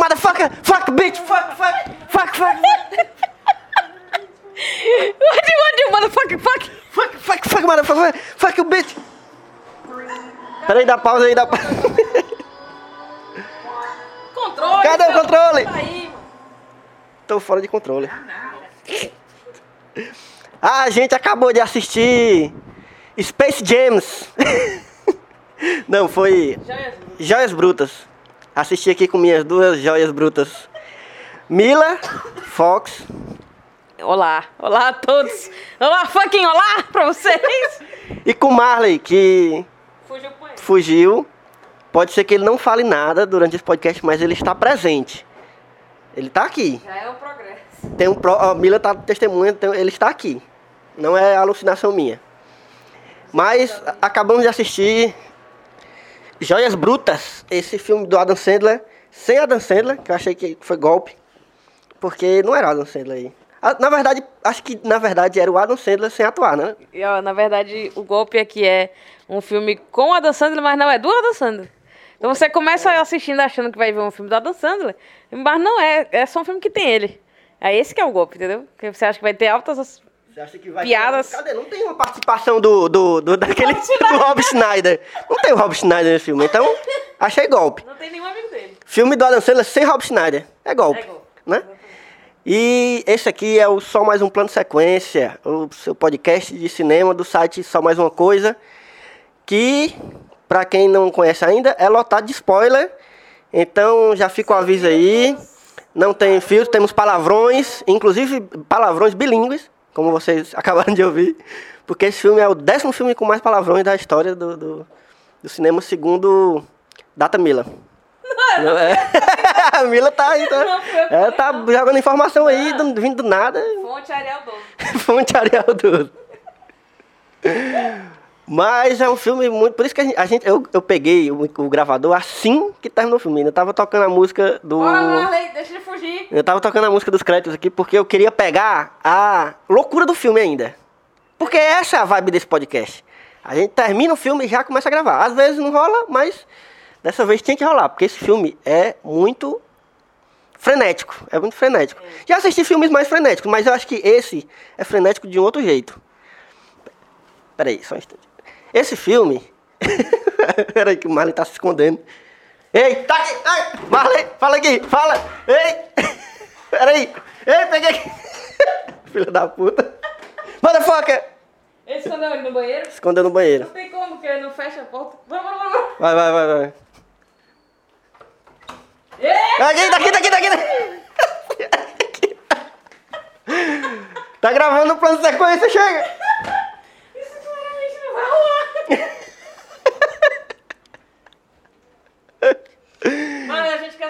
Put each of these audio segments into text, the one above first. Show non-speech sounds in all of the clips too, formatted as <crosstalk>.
motherfucker! Fuck, bitch! Fuck, fuck, fuck, fuck! What do you want to do, motherfucker? Fuck! Fuck, fuck, fuck, motherfucker! Fuck you, bitch! Peraí, dá pausa aí, dá pausa. Controle! Cadê o controle? Tá. Tô fora de controle. Ah, a gente acabou de assistir Space Jams. <laughs> Não, foi Já é. Joias Brutas. Assisti aqui com minhas duas joias brutas. Mila, Fox, Olá, olá a todos. Olá, fucking olá pra vocês. e com Marley, que Fugiu fugiu. Pode ser que ele não fale nada durante esse podcast, mas ele está presente. Ele está aqui. Já é um progresso. Tem um pro... A Mila tá testemunha, então ele está aqui. Não é alucinação minha. Mas acabamos de assistir Joias Brutas, esse filme do Adam Sandler, sem Adam Sandler, que eu achei que foi golpe, porque não era Adam Sandler aí. Ah, Na verdade, acho que na verdade era o Adam Sandler sem atuar, né? E, ó, na verdade, o golpe aqui é um filme com Adam Sandler, mas não é do Adam Sandler. Então você começa assistindo achando que vai ver um filme do Adam Sandler, mas não é. É só um filme que tem ele. É esse que é o golpe, entendeu? Porque você acha que vai ter altas... Você acha que vai Piadas. Cadê? Não tem uma participação do, do, do daquele Rob Schneider. do <laughs> Rob Schneider. Não tem o Rob Schneider nesse filme, então achei golpe. Não tem nenhum amigo dele. Filme do Adam Sandler sem Rob Schneider. É golpe. É golpe. Né? E esse aqui é o Só Mais Um Plano Sequência, o seu podcast de cinema do site Só Mais Uma Coisa, que, pra quem não conhece ainda, é lotado de spoiler. Então já fica o aviso aí. Não tem filtro, temos palavrões, inclusive palavrões bilíngues, como vocês <laughs> acabaram de ouvir. Porque esse filme é o décimo filme com mais palavrões da história do, do, do cinema, segundo Data Mila. Não, é. <laughs> A Mila tá aí, tá, Não, que é, tá jogando informação aí, do- vindo do nada. Fonte Ariel 12. <laughs> Fonte Ariel Dodo. Mas é um filme muito. Por isso que a gente. a gente- eu, eu peguei o, o gravador assim que terminou o filme. Eu tava tocando a música do. Bora, Marley, deixa ele fugir. Eu tava tocando a música dos créditos aqui porque eu queria pegar a loucura do filme ainda. Porque essa é a vibe desse podcast. A gente termina o filme e já começa a gravar. Às vezes não rola, mas dessa vez tinha que rolar. Porque esse filme é muito frenético. É muito frenético. Já assisti filmes mais frenéticos, mas eu acho que esse é frenético de um outro jeito. Peraí, só um instante. Esse filme. <laughs> Peraí, que o Marley tá se escondendo. Ei, tá aqui! Ai, Marley, fala aqui, fala! Ei! <laughs> Peraí! Ei, peguei aqui! <laughs> Filho da puta! Motherfucker! Ele escondeu ele no banheiro? Escondeu no banheiro. Não tem como, porque não fecha a porta. Vamos, vamos, vamos. Vai, vai, vai, vai. Ê! Aqui, daqui, daqui, daqui, daqui. Tá gravando o plano de sequência, chega! Isso claramente não vai rolar.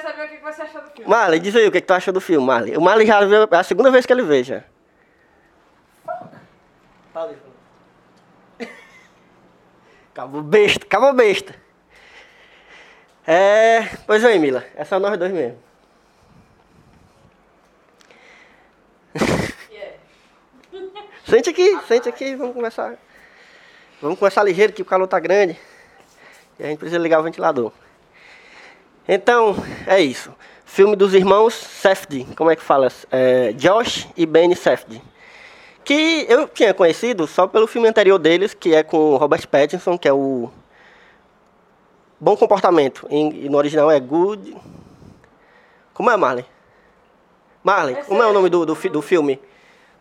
Mano, a gente quer saber o que você achou do filme. Marley, diz aí o que, que tu achou do filme, Marley. O Marley já viu, é a segunda vez que ele vê já. <laughs> Acabou besta, acabou besta. É. Pois vem, Mila. É só nós dois mesmo. <laughs> Yeah. <laughs> Sente aqui, sente aqui, vamos conversar. Vamos conversar ligeiro que o calor tá grande. E a gente precisa ligar o ventilador. Então, é isso. Filme dos irmãos Safdie, como é que fala? É, Josh e Benny Safdie. Que eu tinha conhecido só pelo filme anterior deles, que é com Robert Pattinson, que é o Bom Comportamento. Em, no original é Good... Como é, Marley? Marley, Esse como é o é- nome do, do, do filme?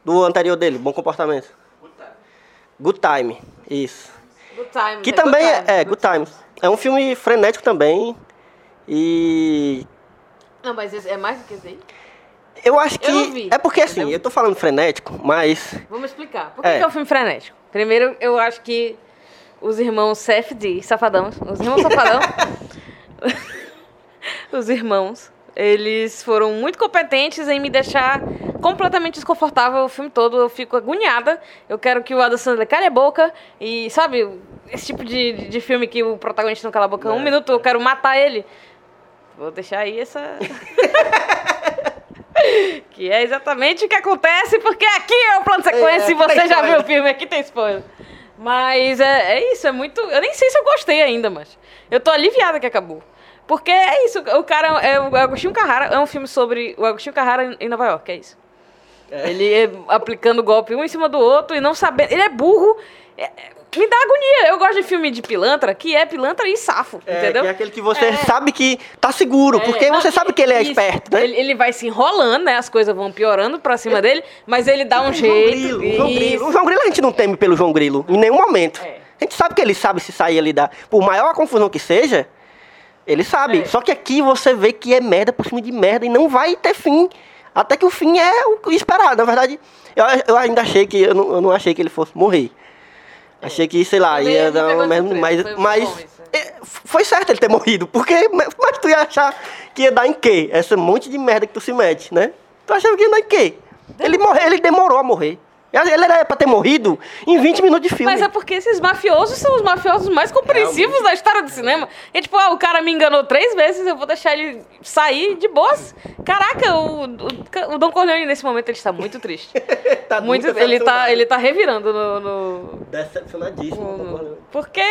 Do anterior dele, Bom Comportamento. Good Time, isso. Good time. Que né? também Good é, time. é Good Times. É um filme frenético também. E Não, mas é mais do que esse aí? eu acho que. Eu vi, é porque assim, entendeu? eu tô falando frenético, mas. Vamos explicar. Por que É. que é um filme frenético? Primeiro, eu acho que os irmãos Safdie, Safadão, os irmãos Safadão, <laughs> os irmãos. Eles foram muito competentes em me deixar completamente desconfortável o filme todo. Eu fico agoniada. Eu quero que o Adam Sandler cale a boca. E, sabe, esse tipo de, de- filme que o protagonista não cala a boca um É. minuto, eu quero matar ele. Vou deixar aí essa. <laughs> que é exatamente o que acontece, porque aqui é o plano de sequência É, e você já viu o filme, aqui tem spoiler. Mas é, é isso, é muito. Eu nem sei se eu gostei ainda, mas. Eu tô aliviada que acabou. Porque é isso, o cara é o Agostinho Carrara, é um filme sobre o Agostinho Carrara em Nova York, é isso. Ele é aplicando golpe um em cima do outro e não sabendo. Ele é burro. é- é- me dá agonia. Eu gosto de filme de pilantra, que é pilantra e safo, É, entendeu? é aquele que você É. sabe que tá seguro, É, porque você sabe que ele é isso, esperto, né? Ele, ele vai se enrolando, né? As coisas vão piorando pra cima dele, mas ele dá um O João jeito. Grilo, o João. Grilo. O João Grilo a gente não teme pelo João Grilo, em nenhum momento. É. A gente sabe que ele sabe se sair ali da. Por maior a confusão que seja, ele sabe. É. Só que aqui você vê que é merda por cima de merda e não vai ter fim. Até que o fim é o esperado. Na verdade, eu, eu ainda achei que. Eu não, eu não achei que ele fosse morrer. Achei que, sei lá, Também ia dar merda. surpresa, Mas, foi- mas bom isso, é, foi certo ele ter morrido. Porque. Mas tu ia achar que ia dar em quê? Essa monte de merda que tu se mete, né? Tu achava que ia dar em quê? Ele, morreu, ele demorou a morrer. Ele era pra ter morrido em 20 minutos de filme. Mas é porque esses mafiosos são os mafiosos mais compreensivos da história do cinema. É tipo, ah, o cara me enganou três vezes, eu vou deixar ele sair de boas. Caraca, o, o, o Don Corleone nesse momento ele está muito triste. <laughs> Tá muito, muito ele, tá, ele tá revirando no. no- Decepcionadíssimo. no- porque.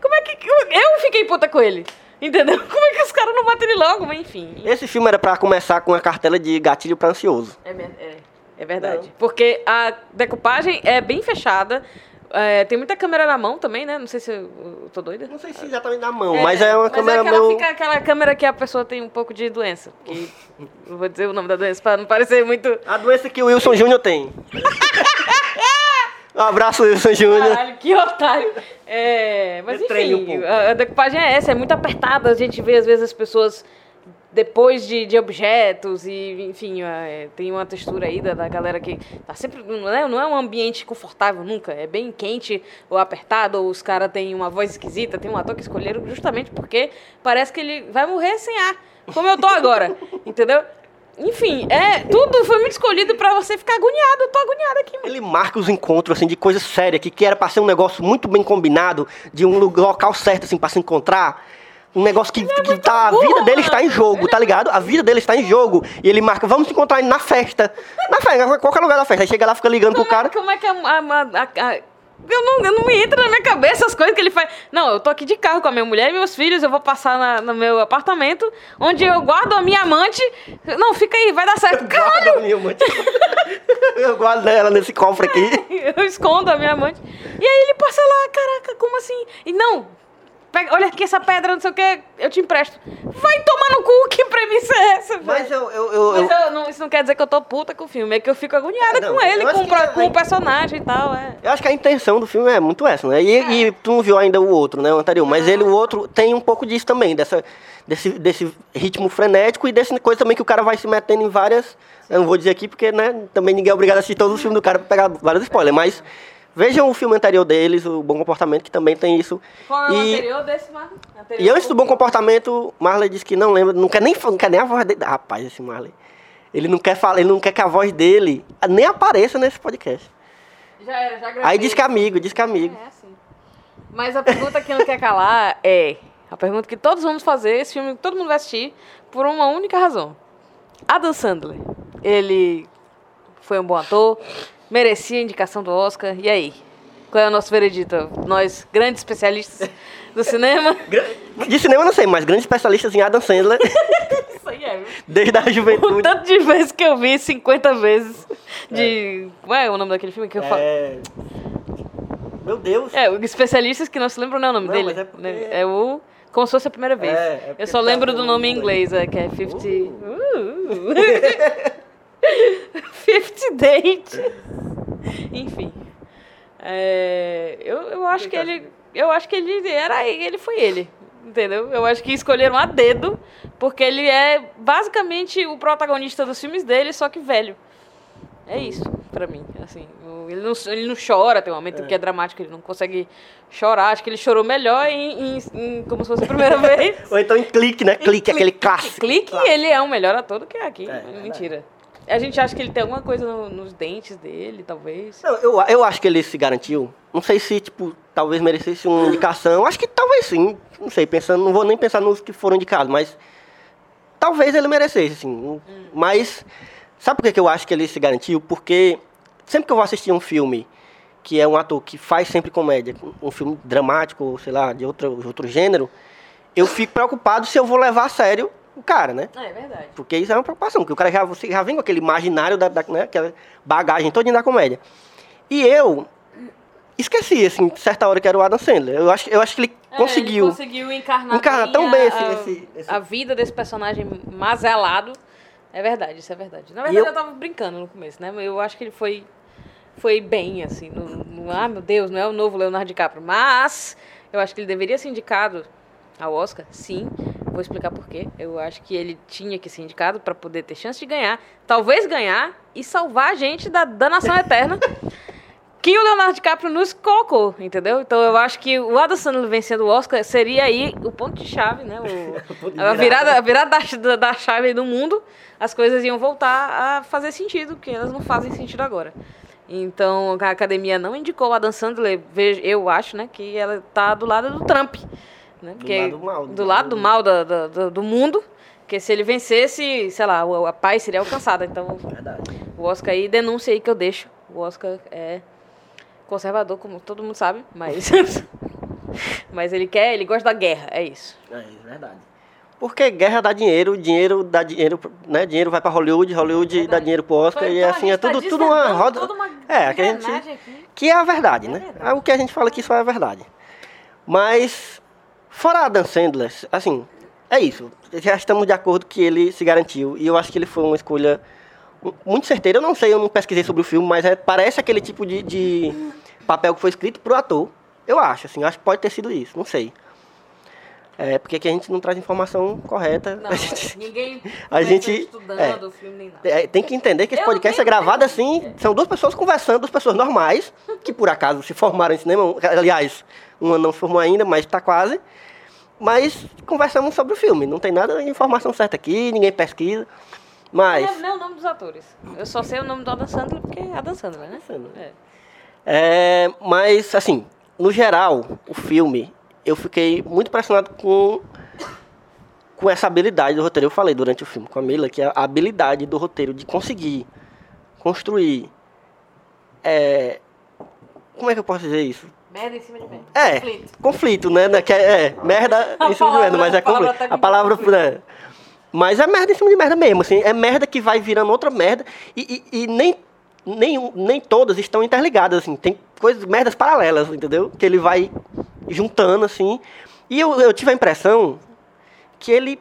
Como é que. Eu fiquei puta com ele. Entendeu? <laughs> Como é que os caras não batem ele logo? Mas enfim. Esse filme era pra começar com a cartela de gatilho pra ansioso. É, mer- é, é verdade. Porque a decupagem é bem fechada. é, tem muita câmera na mão também, né? Não sei se eu, eu tô doida. Não sei se exatamente na mão, mas é uma câmera aquela, meio. fica aquela câmera que a pessoa tem um pouco de doença. Que, não vou dizer o nome da doença pra não parecer muito. A doença que o Wilson Júnior tem. <laughs> um abraço, Wilson Júnior. Caralho, que otário. É, mas um enfim, pouco. a, a decupagem é essa, é muito apertada. A gente vê, às vezes, as pessoas depois de, de objetos e, enfim, é, tem uma textura aí da, da galera que tá sempre... Não é, não é um ambiente confortável nunca. É bem quente ou apertado, ou os caras têm uma voz esquisita. Tem um ator que escolheram justamente porque parece que ele vai morrer sem ar. Como eu tô agora, <laughs> entendeu? Enfim, é, tudo foi muito escolhido pra você ficar agoniado. Eu tô agoniada aqui, mano. Ele marca os encontros, assim, de coisa séria, que, que era pra ser um negócio muito bem combinado, de um local certo, assim, pra se encontrar. Um negócio que, que tá, a vida dele está em jogo, tá é ligado? A vida dele está em jogo. E ele marca, vamos se encontrar na festa. Na festa, qualquer lugar da festa. Aí chega lá, fica ligando pro é- cara. Como é que a, a- a- eu não, eu não me entra na minha cabeça as coisas que ele faz. Não, eu tô aqui de carro com a minha mulher e meus filhos, eu vou passar na- no meu apartamento, onde eu guardo a minha amante. Não, fica aí, vai dar certo. Caralho! Guarda a minha mãe. <laughs> Eu guardo ela nesse cofre aqui. <laughs> Eu escondo a minha amante. E aí ele passa lá, caraca, como assim? E não, pega, olha aqui essa pedra, não sei o que, eu te empresto. Vai tomar no cu, que premissa é essa, velho? Mas eu. eu, eu, Mas eu- não- isso não quer dizer que eu tô puta com o filme, é que eu fico agoniada É, não, com ele, com, pra- é- com o personagem e tal, é. Eu acho que a intenção do filme é muito essa, né? E, e tu não viu ainda o outro, né? O anterior. Mas ele, o outro, tem um pouco disso também, dessa, desse, desse ritmo frenético e dessa coisa também que o cara vai se metendo em várias. Eu não vou dizer aqui porque, né? Também ninguém é obrigado a assistir todos os filmes do cara pra pegar vários spoilers. Mas vejam o filme anterior deles, o Bom Comportamento, que também tem isso. Qual é o E- anterior desse? Anterior E antes do Bom Comportamento, Marley disse que não lembra, não quer nem, não quer nem a voz dele. Rapaz, esse Marley. Ele não quer falar, ele não quer que a voz dele nem apareça nesse podcast. Já era, já gravei. Aí diz que é amigo, diz que é amigo. É assim. Mas a pergunta que não quer calar é... A pergunta que todos vamos fazer, esse filme que todo mundo vai assistir, por uma única razão. Adam Sandler, ele foi um bom ator, merecia a indicação do Oscar, e aí? Qual é o nosso veredito? Nós, grandes especialistas do cinema... <laughs> De cinema não sei, mas grandes especialistas em Adam Sandler, <laughs> Isso aí é, viu? desde a O juventude. tanto de vezes que eu vi, 50 vezes, de... Qual é o nome daquele filme que eu falo? É... Meu Deus. É, o especialistas que não se lembram não é o nome Não, dele. mas é porque- né? É o. Como se fosse a primeira vez. É, é Eu só tá lembro do no nome em inglês, é, que é 50. Uh. <laughs> <laughs> 50 Date. Enfim. É, eu, eu acho que ele. Eu acho que ele era. Ele foi ele. Entendeu? Eu acho que escolheram a dedo, porque ele é basicamente o protagonista dos filmes dele, só que velho. É isso. pra mim, assim. Ele não, ele não chora, tem um momento que é dramático, ele não consegue chorar. Acho que ele chorou melhor em, em- em- como se fosse a primeira <laughs> vez. Ou então em clique, né? Clique, aquele clássico. Clique, ele é um melhor ator do que aqui. É, é Mentira. A gente acha que ele tem alguma coisa no- nos dentes dele, talvez. Não, eu, eu acho que ele se garantiu. Não sei se, tipo, talvez merecesse uma indicação. Acho que talvez sim. Não sei, pensando, não vou nem pensar nos que foram indicados, mas talvez ele merecesse, sim. Mas sabe por que, que eu acho que ele se garantiu? Porque sempre que eu vou assistir um filme que é um ator que faz sempre comédia, um filme dramático, ou sei lá, de outro, de outro gênero, eu fico preocupado se eu vou levar a sério o cara, né? É, é verdade. Porque isso é uma preocupação, porque o cara já, você já vem com aquele imaginário, da, da, né, aquela bagagem toda da comédia. E eu esqueci, assim, certa hora que era o Adam Sandler. Eu acho, eu acho que ele conseguiu. É, Ele conseguiu encarnar, Encarnar tão bem a, esse- a- esse- esse- a vida desse personagem mazelado. É verdade, isso é verdade. Na verdade, eu- eu... tava brincando no começo, né? Eu acho que ele foi, foi bem, assim. No, no- ah, meu Deus, não é o novo Leonardo DiCaprio. Mas eu acho que ele deveria ser indicado ao Oscar, sim. Vou explicar por quê. Eu acho que ele tinha que ser indicado para poder ter chance de ganhar. Talvez ganhar e salvar a gente da danação eterna <laughs> que o Leonardo DiCaprio nos colocou, entendeu? Então eu acho que o Adam Sandler vencendo o Oscar seria aí o ponto de chave, né? O- <laughs> a virada, a virada da, da, chave do mundo, as coisas iam voltar a fazer sentido, porque elas não fazem sentido agora. Então a academia não indicou o Adam Sandler, eu acho, né, que ela tá do lado do Trump, né? Porque lado mal, do do- lado do mal da- da- do, do mundo, porque se ele vencesse, sei lá, a paz seria alcançada. Então Verdade. o Oscar aí, denúncia aí que eu deixo. O Oscar é conservador, como todo mundo sabe, mas. <laughs> mas ele quer, ele gosta da guerra, é isso. É isso, verdade. Porque guerra dá dinheiro, dinheiro dá dinheiro, né? Dinheiro vai pra Hollywood, Hollywood dá Verdade. dinheiro pro Oscar Foi- e então assim é tá tudo, tudo uma roda. uma é, que a gente aqui. que é a verdade, É né? verdade. É o que a gente fala que só é a verdade. Mas fora Adam Sandler, assim, é isso. Já estamos de acordo que ele se garantiu e eu acho que ele foi uma escolha muito certeira. Eu não sei, eu não pesquisei sobre o filme, mas é- parece aquele tipo de, de papel que foi escrito pro ator. Eu acho, assim, eu acho que pode ter sido isso, não sei. É, porque aqui a gente não traz informação correta. Não, <laughs> a gente, ninguém a gente- estudando é. o filme nem nada. é, tem que entender que esse Eu podcast é gravado assim, são duas pessoas conversando, duas pessoas normais, <laughs> que por acaso se formaram em cinema, aliás, uma não se formou ainda, mas está quase. Mas conversamos sobre o filme, não tem nada de informação certa aqui, ninguém pesquisa. Mas. Não é nem o nome dos atores. Eu só sei o nome do Adam Sandler porque é Adam Sandler, né? Sandler. É. É, mas, assim, no geral, o filme, eu fiquei muito impressionado com, com essa habilidade do roteiro. Eu falei durante o filme com a Mila que a habilidade do roteiro de conseguir construir. é, como é que eu posso dizer isso? Merda em cima de merda. É, Conflito. conflito, né? né, Que é, é, <laughs> merda A em cima de palavra- merda, mas é a palavra conflito. técnica A palavra. conflito. né, Mas é merda em cima de merda mesmo, assim. É merda que vai virando outra merda. E, e- e nem, nem, nem todas estão interligadas, assim. Tem coisas, merdas paralelas, entendeu? Que ele vai juntando, assim. E eu, eu tive a impressão que ele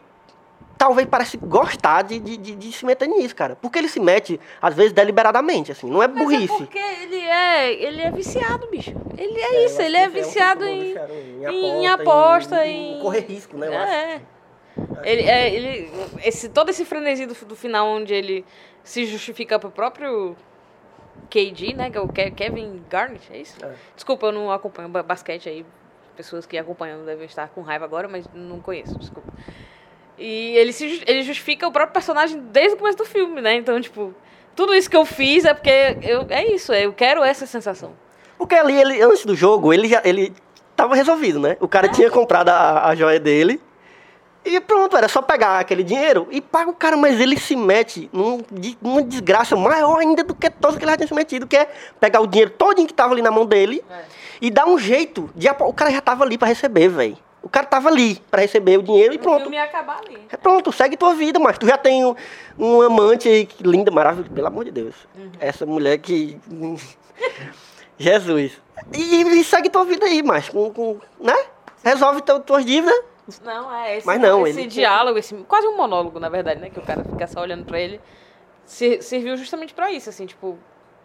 talvez parece gostar de, de, de- de se meter nisso, cara. Porque ele se mete, às vezes, deliberadamente, assim. Não é Mas burrice. é porque ele é, ele é viciado, bicho. Ele é, isso, ele é viciado em, em aposta, em, correr risco, né? Eu acho. É. Ele, é, ele, esse, todo esse frenesi do, do final onde ele se justifica pro próprio KD, né? Que é o Ke- Kevin Garnett, é isso? É. Desculpa, eu não acompanho ba- basquete aí. Pessoas que acompanham devem estar com raiva agora, mas não conheço, desculpa. E ele, se, ele justifica o próprio personagem desde o começo do filme, né? Então, tipo, tudo isso que eu fiz é porque eu, é isso, eu quero essa sensação. Porque ali, ele, antes do jogo, ele já ele tava resolvido, né? O cara tinha comprado a, a joia dele. E pronto, era só pegar aquele dinheiro e paga o cara, mas ele se mete num, numa desgraça maior ainda do que todos que ele já tinha se metido, que é pegar o dinheiro todinho que tava ali na mão dele É. e dar um jeito de O cara já tava ali pra receber, velho. O cara tava ali pra receber o dinheiro e O pronto. filme ia acabar ali. É pronto, segue tua vida, mas tu já tem um, um amante aí que linda, maravilhosa, pelo amor de Deus. Essa mulher que. <laughs> Jesus. E, e segue tua vida aí, mas com, com, né? Resolve tuas dívidas. Não, é esse, Mas não, esse ele- diálogo, esse, quase um monólogo, na verdade, né? Que o cara fica só olhando pra ele. se- serviu justamente pra isso, assim, tipo,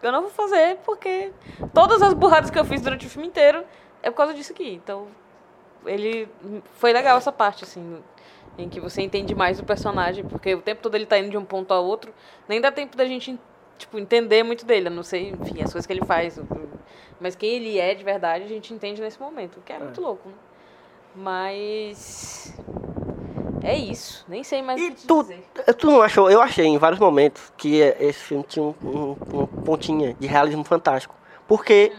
eu não vou fazer porque todas as burradas que eu fiz durante o filme inteiro é por causa disso aqui. Então, ele foi legal essa parte, assim, em que você entende mais o personagem, porque o tempo todo ele tá indo de um ponto ao outro, nem dá tempo da gente tipo, entender muito dele. Eu não sei, enfim, as coisas que ele faz. Mas quem ele é de verdade, a gente entende nesse momento, o que é, muito louco, né? Mas. É isso. Nem sei mais o E tu, dizer. tu não achou? Eu achei em vários momentos que esse filme tinha um, um, um pontinha de realismo fantástico. Porque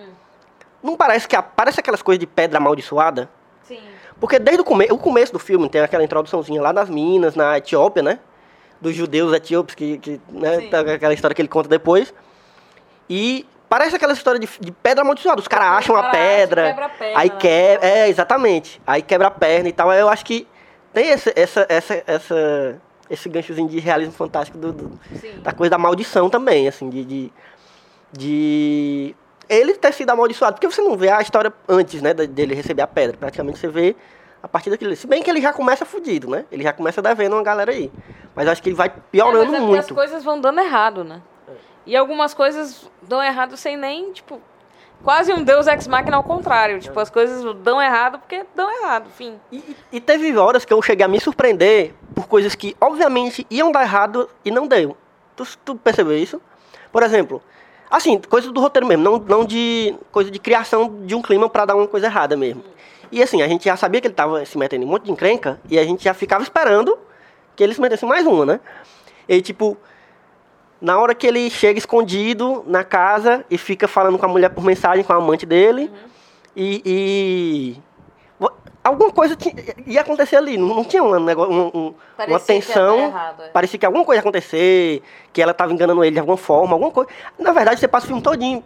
não parece que a- parece aquelas coisas de pedra amaldiçoada? Sim. Porque desde o, come o começo do filme tem aquela introduçãozinha lá nas minas, na Etiópia, né? Dos judeus etíopes, que, que né? Sim. aquela história que ele conta depois. E parece aquela história de, de pedra amaldiçoada. Os caras acham a cara acha, pedra, quebra a perna, aí né? quebra. É, exatamente. Aí quebra a perna e tal. Eu acho que tem esse, essa, essa, essa, esse ganchozinho de realismo fantástico do- do, da coisa da maldição também, assim, de, de, de ele ter sido amaldiçoado, porque você não vê a história antes, né, dele receber a pedra, praticamente você vê a partir daquilo. Se bem que ele já começa fudido, né? Ele já começa devendo uma galera aí. Mas acho que ele vai É, piorando mas é porque as muito. coisas vão dando errado, né? E algumas coisas dão errado sem nem, tipo, quase um Deus Ex Machina ao contrário. Tipo, as coisas dão errado porque dão errado, enfim. E, e teve horas que eu cheguei a me surpreender por coisas que, obviamente, iam dar errado e não deu. Tu, tu percebeu isso? Por exemplo, assim, coisa do roteiro mesmo, não, não de coisa de criação de um clima pra dar uma coisa errada mesmo. E assim, a gente já sabia que ele tava se metendo em um monte de encrenca e a gente já ficava esperando que ele se metesse mais uma, né? E tipo, na hora que ele chega escondido na casa e fica falando com a mulher por mensagem, com a amante dele, e, e- vo- alguma coisa tinha- ia acontecer ali, não, não tinha um negócio, um- um- uma que tensão, dar errado, é. parecia que alguma coisa ia acontecer, que ela estava enganando ele de alguma forma, alguma coisa. Na verdade, você passa o filme todinho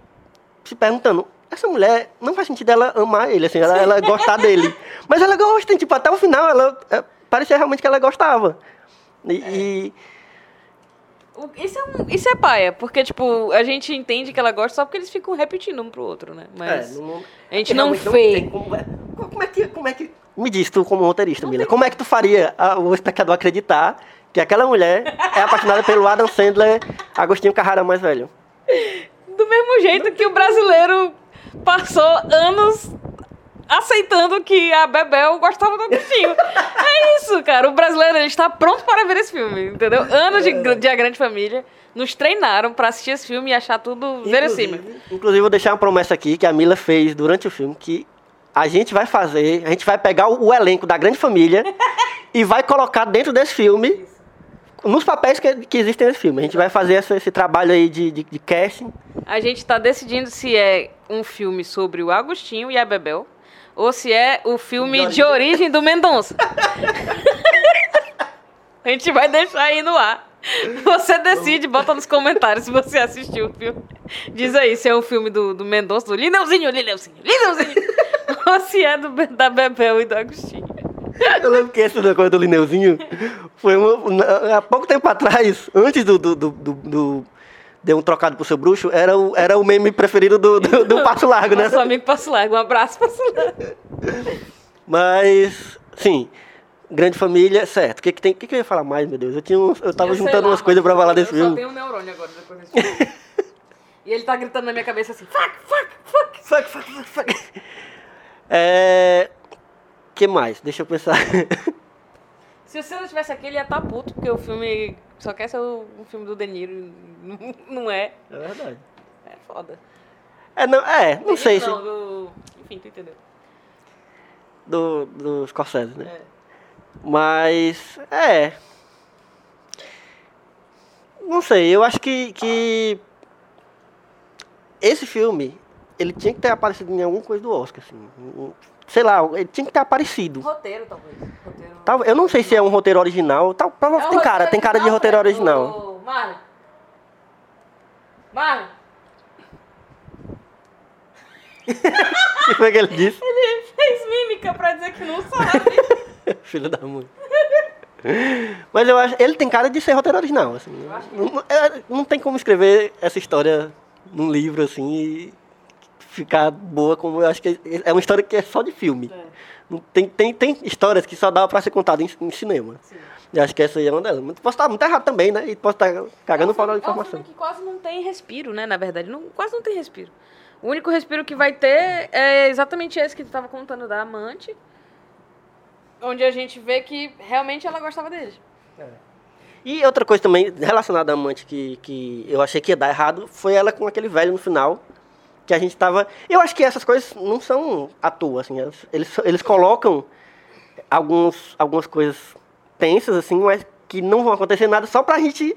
se perguntando, essa mulher, não faz sentido ela amar ele, assim, ela, ela gostar <laughs> dele. Mas ela gosta, tipo, até o final, ela é, parecia realmente que ela gostava. E, e- O- Isso é, um, isso é paia, porque, tipo, a gente entende que ela gosta só porque eles ficam repetindo um pro outro, né? Mas é, não- a gente não vê. como, é. como é que, como é que, me diz tu como roteirista, Mila, como é que tu faria a- o espectador acreditar que aquela mulher é apaixonada pelo Adam Sandler, Agostinho Carrara mais velho? Do mesmo jeito que o brasileiro passou anos aceitando que a Bebel gostava do Agostinho. é isso, cara. O brasileiro ele está pronto para ver esse filme, entendeu? Anos de, de A Grande Família nos treinaram para assistir esse filme e achar tudo verossímil. Inclusive, vou deixar uma promessa aqui que a Mila fez durante o filme, que a gente vai fazer, a gente vai pegar o, o elenco da grande família <laughs> e vai colocar dentro desse filme, nos papéis que, que existem nesse filme. A gente vai fazer essa- esse trabalho aí de, de, de casting. A gente está decidindo se é um filme sobre o Agostinho e a Bebel ou se é o filme De origem do Mendonça. <laughs> a gente vai deixar aí no ar. Você decide, bota nos comentários se você assistiu o filme. Diz aí se é o filme do, do Mendonça, do Lineuzinho, Lineuzinho, Lineuzinho. <laughs> ou se é do, da Bebel e do Agostinho. Eu lembro que esse negócio do Lineuzinho foi uma- há pouco tempo atrás, antes do, do, do, do Deu um trocado pro seu bruxo, era o, era o meme preferido do, do, do <laughs> Passo Largo, né? Nosso amigo Passo Largo, um abraço, Passo Largo. Mas, sim, grande família, certo. O que, que, tem, o que, que eu ia falar mais, meu Deus? Eu, tinha uns- eu tava Eu juntando lá, umas coisas pra falar desse Eu só filme. tenho um neurônio agora depois desse filme. <laughs> e ele tá gritando na minha cabeça assim, fuck, fuck, fuck. Fuck, fuck, fuck, fuck. É. que mais? Deixa eu pensar. Se você não tivesse aqui, ele ia estar puto, porque o filme só quer ser um filme do De Niro. Não, <laughs> não é. É verdade. É foda. É, não, é, não De sei Niro se. Não, do... Enfim, tu entendeu. Do, do Scorsese, né? É. Mas, é. Não sei, eu acho que, que. Esse filme, ele tinha que ter aparecido em alguma coisa do Oscar, assim. Sei lá, ele tinha que ter aparecido. Roteiro, talvez. Roteiro... Tal- Eu não sei se é um roteiro original. Tal, prova- É tem cara, tem cara de roteiro original. Ô, Marlon. Marlon. O que foi que ele disse? Ele fez mímica pra dizer que não sabe. <laughs> Filho da mãe. Mas eu acho. Ele tem cara de ser roteiro original, assim. Não, não- é- não tem como escrever essa história num livro, assim, e ficar boa como eu acho que é uma história que é só de filme. Não Tem, tem, tem histórias que só dava pra ser contada em, em cinema. E acho que essa aí é uma delas. Mas posso estar muito errado também, né? E posso estar cagando fora da É um informação. que quase não tem respiro, né? Na verdade, não, quase não tem respiro. O único respiro que vai ter é exatamente esse que tu tava contando da amante. Onde a gente vê que realmente ela gostava dele. E outra coisa também relacionada à amante que, que eu achei que ia dar errado foi ela com aquele velho no final. Que a gente tava. Eu acho que essas coisas não são à toa, assim. Eles, eles, eles colocam alguns, algumas coisas tensas, assim, mas que não vão acontecer nada só pra gente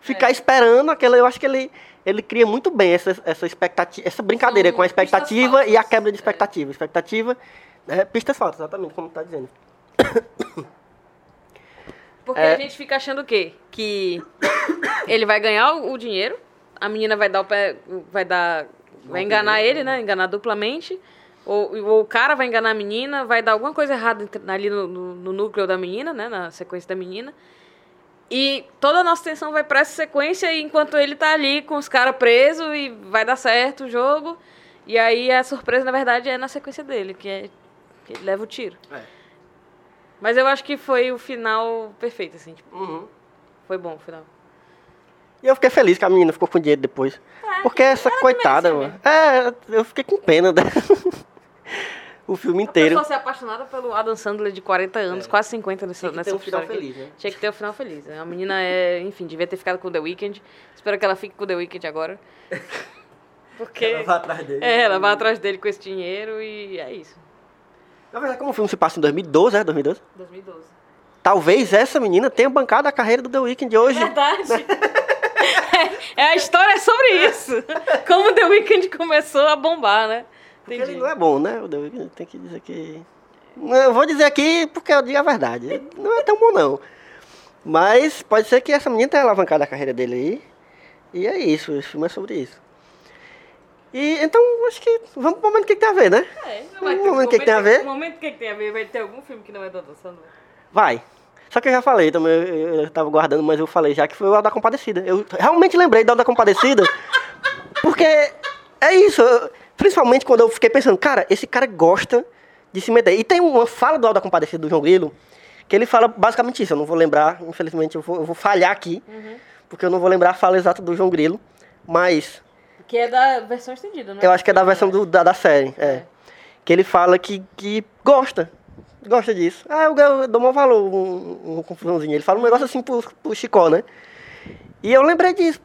ficar esperando aquela. Eu acho que ele, ele cria muito bem essa, essa expectativa, essa brincadeira São com a expectativa e a quebra de É. expectativa. Expectativa, é, pistas falsas, exatamente, como tá dizendo. <coughs> Porque É. a gente fica achando o quê? Que <coughs> ele vai ganhar o, o dinheiro, a menina vai dar o pé. Vai dar. Vai enganar ele, né? Enganar duplamente. Ou, ou o cara vai enganar a menina, vai dar alguma coisa errada ali no, no- no núcleo da menina, né? Na sequência da menina. E toda a nossa atenção vai pra essa sequência enquanto ele tá ali com os caras presos e vai dar certo o jogo. E aí a surpresa, na verdade, é na sequência dele, que é que ele leva o tiro. É. Mas eu acho que foi o final perfeito, assim, tipo, Uhum. foi bom o final. E eu fiquei feliz que a menina ficou com dinheiro depois. Porque essa coitada, mano. É, eu fiquei com pena dela. <laughs> o filme A inteiro. pessoa ser apaixonada pelo Adam Sandler de 40 anos, quase 50 nessa, Tinha que ter um final feliz, né? Tinha que ter um final feliz. A menina é, enfim, devia ter ficado com o The Weeknd. Espero que ela fique com o The Weeknd agora. <laughs> Porque. Ela vai atrás dele. É, ela vai atrás dele com esse dinheiro e é isso. Na verdade, como o filme se passa em 2012, é? 2012? 2012. Talvez essa menina tenha bancado a carreira do The Weeknd hoje. Verdade. <laughs> <laughs> é, a história é sobre isso. Como o The Weeknd começou a bombar, né? Porque Entendi. ele não é bom, né? O The Weeknd tem que dizer que. Não, Eu vou dizer aqui porque eu digo a verdade. Não é tão bom, não. Mas pode ser que essa menina tenha alavancado a carreira dele aí. E é isso, esse filme é sobre isso. E então, acho que vamos pro momento que tem a ver, né? É, Um momento que que tem a ver? Momento que que tem a ver? Vai ter algum filme que não é do Adam Sandler? Vai. Só que eu já falei também, eu, eu, tava guardando, mas eu falei já que foi o da Compadecida. Eu realmente lembrei da da Compadecida, porque é isso. eu- principalmente quando eu fiquei pensando, cara, esse cara gosta de se meter. E tem uma fala do Alda Compadecida do João Grilo, que ele fala basicamente isso. Eu não vou lembrar, infelizmente, eu vou, eu vou falhar aqui, porque eu não vou lembrar a fala exata do João Grilo, mas Que é da versão estendida, né? eu acho que é da versão do- da, da série, é. Que ele fala que, que gosta. Gosta disso. Ah, eu, eu dou maior valor, um, um confusãozinho. Ele fala um negócio assim pro, pro Chicó, né? E eu lembrei disso.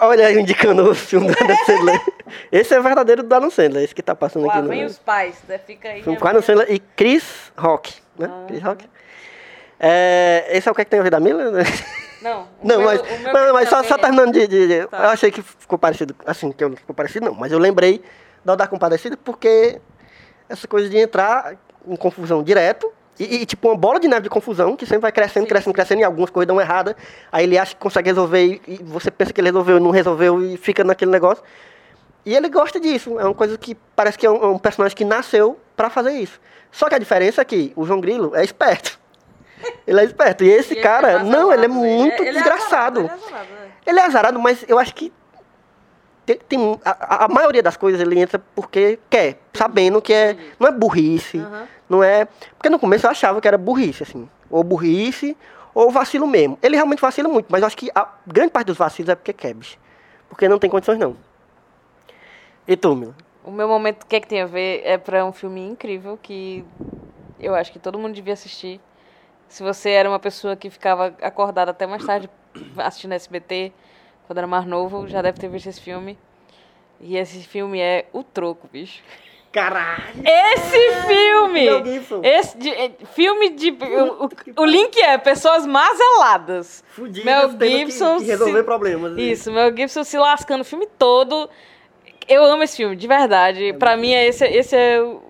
Olha aí indicando o filme do Adam Sandler. <laughs> Esse é o verdadeiro do Adam Sandler, esse que tá passando Lá aqui no vem os pais, né? Fica aí. filme com Adam Sandler e Chris Rock, né? Ah. Chris Rock. É, esse é o que, é que tem a ver da Mila? né? Não, <laughs> Não, meu- mas, o meu mas, só, só é- terminando de, de- de- Tá. Eu achei que ficou parecido, assim, que eu, ficou parecido não, mas eu lembrei da da Compadecida porque essa coisa de entrar em confusão direto e, e, tipo uma bola de neve de confusão que sempre vai crescendo, Sim, crescendo, crescendo e algumas coisas dão errada. Aí ele acha que consegue resolver e, e você pensa que ele resolveu e não resolveu e fica naquele negócio. E ele gosta disso. É uma coisa que parece que é um, é um personagem que nasceu pra fazer isso. Só que a diferença é que o João Grilo é esperto. <laughs> Ele é esperto. E esse E ele cara, é não, ele é azarado, muito ele é desgraçado. azarado, ele é azarado, é. Ele é azarado, mas eu acho que tem, tem- a, a maioria das coisas ele entra porque quer, sabendo que é não é burrice, Aham. não é porque no começo eu achava que era burrice assim, ou burrice ou vacilo mesmo. Ele realmente vacila muito, mas eu acho que a grande parte dos vacilos é porque quer, bicho. porque não tem condições não. E tu, Mila? O meu momento, o que é que tem a ver, é pra um filme incrível que eu acho que todo mundo devia assistir. Se você era uma pessoa que ficava acordada até mais tarde <coughs> assistindo SBT, quando era mais novo, já deve ter visto esse filme. E esse filme é O Troco, bicho. Caralho! Esse filme! Mel Gibson. Esse de- é, filme de. O, o- o link é pessoas mazeladas. Fudidas, Mel tendo que- Gibson que resolver se- problemas. né? Isso, Mel Gibson se lascando o filme todo. Eu amo esse filme, de verdade. pra mim, é esse, esse é, é o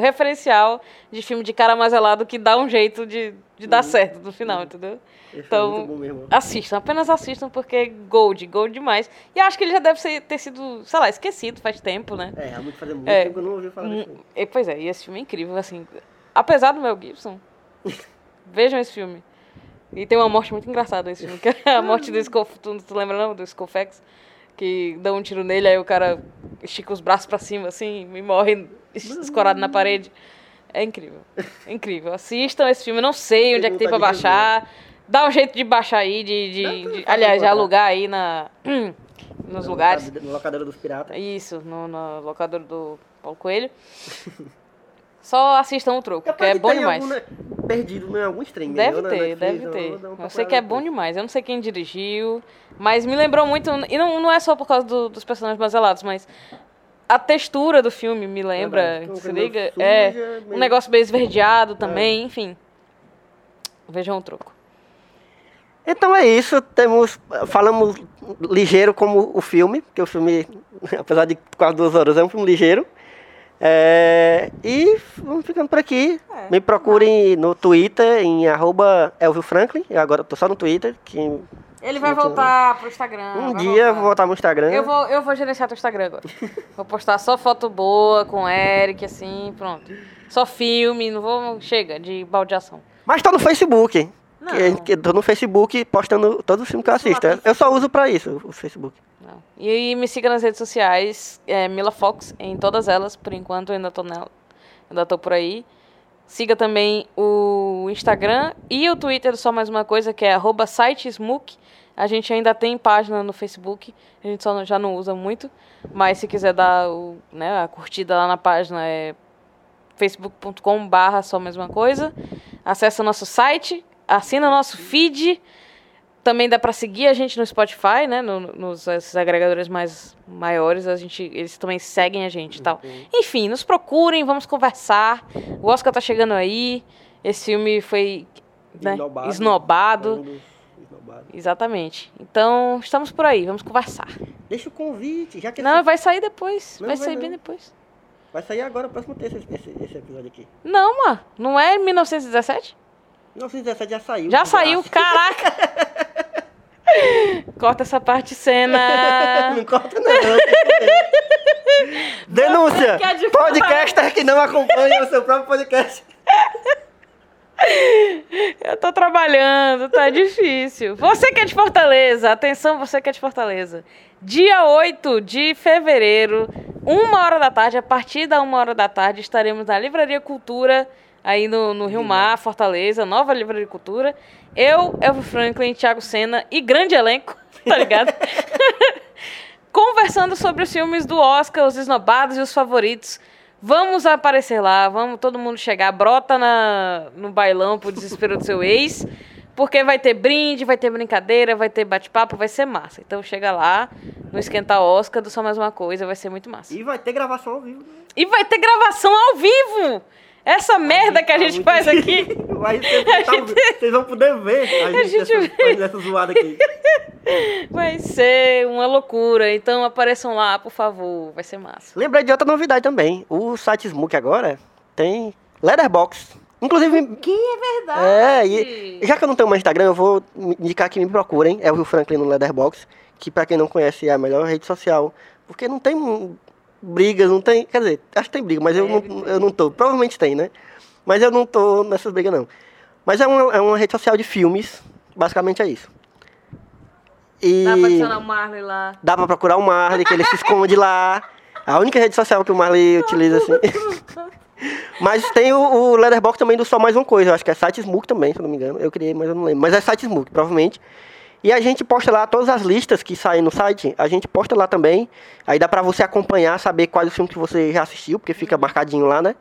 referencial de filme de cara mazelado que dá um jeito de, de dar certo no final, entendeu? Esse Então, é bom mesmo. Assistam, apenas assistam, porque Gold, Gold demais. E acho que ele já deve ser- ter sido, sei lá, esquecido faz tempo, né? É, realmente fazia muito É. tempo que eu não ouvi falar desse Hum, filme. e, pois é, e esse filme é incrível, assim. Apesar do Mel Gibson, <laughs> vejam esse filme. E tem uma morte muito engraçada nesse filme, que é a <laughs> morte do Skull, tu, tu lembra não? Do Skullfax? Que dá um tiro nele, aí o cara estica os braços pra cima, assim, e morre es- escorado na parede. É incrível. É incrível. Assistam esse filme. Eu não sei onde é que tem pra vontade de baixar. Dá um jeito de baixar aí, de. de- de- pra fazer aliás, de alugar aí na, <clears throat> nos Na lugares. Na locadora dos piratas. Isso, no, no locador do Paulo Coelho. Só assistam o troco, é que bom tem demais. algum, né? Perdido em algum stream. Deve ter, Netflix, deve ter. uma Eu sei que é bom demais. Eu não sei quem dirigiu, mas me lembrou muito. E não, não é só por causa do- dos personagens baselados, mas a textura do filme me lembra. Que é uma se liga? suja, é. Um negócio meio esverdeado também, enfim. Vejam o troco. Então é isso, temos. Falamos ligeiro como o filme, porque o filme, <laughs> apesar de quase duas horas, é um filme ligeiro. É, e vamos ficando por aqui. É. Me procurem no Twitter, em arroba Elvio Franklin. Eu agora tô só no Twitter. Que Ele vai voltar pro Instagram. um dia voltar. vou voltar no Instagram. Eu vou, eu vou gerenciar teu Instagram agora. <laughs> vou postar só foto boa com o Eric, assim, pronto. Só filme, não vou. Chega de baldeação. Mas tô no Facebook. Não. Que, que tô no Facebook postando todos os filmes que eu assisto. Eu só uso pra isso, o Facebook. Não. E, me siga nas redes sociais, é, Mila Fox, em todas elas, por enquanto eu ainda tô nela. Ainda tô por aí. Siga também o Instagram e o Twitter, só mais uma coisa, que é arroba sitesmook. A gente ainda tem página no Facebook, a gente só não- já não usa muito. Mas se quiser dar o, né, a curtida lá na página é facebook.com barra só mais uma coisa. Acesse o nosso site, assina o nosso feed. Também dá para seguir a gente no Spotify, né? no- nos esses agregadores mais maiores, a gente, eles também seguem a gente e tal. Enfim, nos procurem, vamos conversar. O Oscar tá chegando aí. Esse filme foi né, Esnobado. Exatamente. Então, estamos por aí, vamos conversar. Deixa o convite, já que Não, esse- vai sair depois. Não, vai vai sair não. bem depois. vai sair agora, próximo terça, esse, esse, esse episódio aqui. Não, mano. Não é 1917? 1917 já saiu. Já saiu, caraca! <laughs> Corta essa parte cena. Não corta não. Denúncia! Podcaster que não acompanha o seu próprio podcast. Eu tô trabalhando, tá difícil. Você que é de Fortaleza, atenção, você que é de Fortaleza. Dia 8 de fevereiro, uma hora da tarde, a partir da uma hora da tarde, estaremos na Livraria Cultura, aí no, no Rio Mar, Fortaleza, nova Livraria Cultura. Eu, Elvio Franklin, Thiago Senna e grande elenco, <laughs> tá ligado? <laughs> Conversando sobre os filmes do Oscar, os esnobados e os favoritos. Vamos aparecer lá, vamos todo mundo chegar, brota na, no bailão pro desespero do seu ex, porque vai ter brinde, vai ter brincadeira, vai ter bate-papo, vai ser massa. Então chega lá, no Esquentar Oscar do Só Mais Uma Coisa, vai ser muito massa. E vai ter gravação ao vivo. né? E vai ter gravação ao vivo! Essa merda que a gente faz aqui. <laughs> Aí <laughs> vocês, tá- vocês vão poder ver a <laughs> gente, gente essa, essa zoada aqui. Vai ser uma loucura. Então apareçam lá, por favor. Vai ser massa. Lembrei de outra novidade também. O site Smook agora tem Letterbox. Inclusive, Que é verdade. É, e já que eu não tenho mais Instagram, eu vou indicar que me procurem. É o Rio Franklin no Leatherbox, que pra quem não conhece é a melhor rede social. Porque não tem brigas, não tem. Quer dizer, acho que tem briga, mas eu Deve não, eu não tô. Provavelmente tem, né? Mas eu não tô nessas brigas, não. Mas é uma, é uma rede social de filmes, basicamente é isso. E Dá pra adicionar o Marley lá. dá pra procurar o Marley, que ele se esconde lá. A única rede social que o Marley utiliza, assim. <laughs> Mas tem o, o Letterboxd também do Só Mais Uma Coisa. Eu acho que é site Smook também, se não me engano. Eu criei, mas eu não lembro. Mas é site Smook, provavelmente. E a gente posta lá todas as listas que saem no site. A gente posta lá também. Aí dá pra você acompanhar, saber quais os filmes que você já assistiu, porque fica marcadinho lá, né?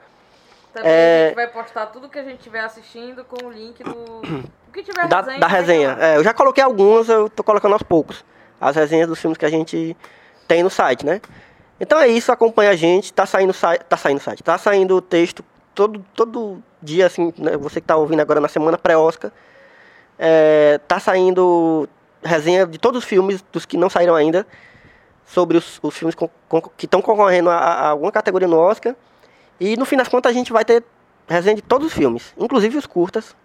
Também É. a gente vai postar tudo que a gente estiver assistindo com o link do. <coughs> O que tiver Da, resenha. da vai resenha. É, eu já coloquei algumas, eu tô colocando aos poucos. As resenhas dos filmes que a gente tem no site, né? Então é isso, acompanha a gente. Tá saindo site, tá saindo site, tá saindo o texto todo, todo dia, assim, né? Você que tá ouvindo agora na semana pré-Oscar. É, tá saindo resenha de todos os filmes, dos que não saíram ainda, sobre os, os filmes con- con- que estão concorrendo a, a alguma categoria no Oscar. E no fim das contas a gente vai ter resenha de todos os filmes, inclusive os curtas.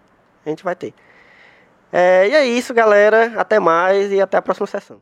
A gente vai ter. É, e é isso, galera. Até mais e até a próxima sessão.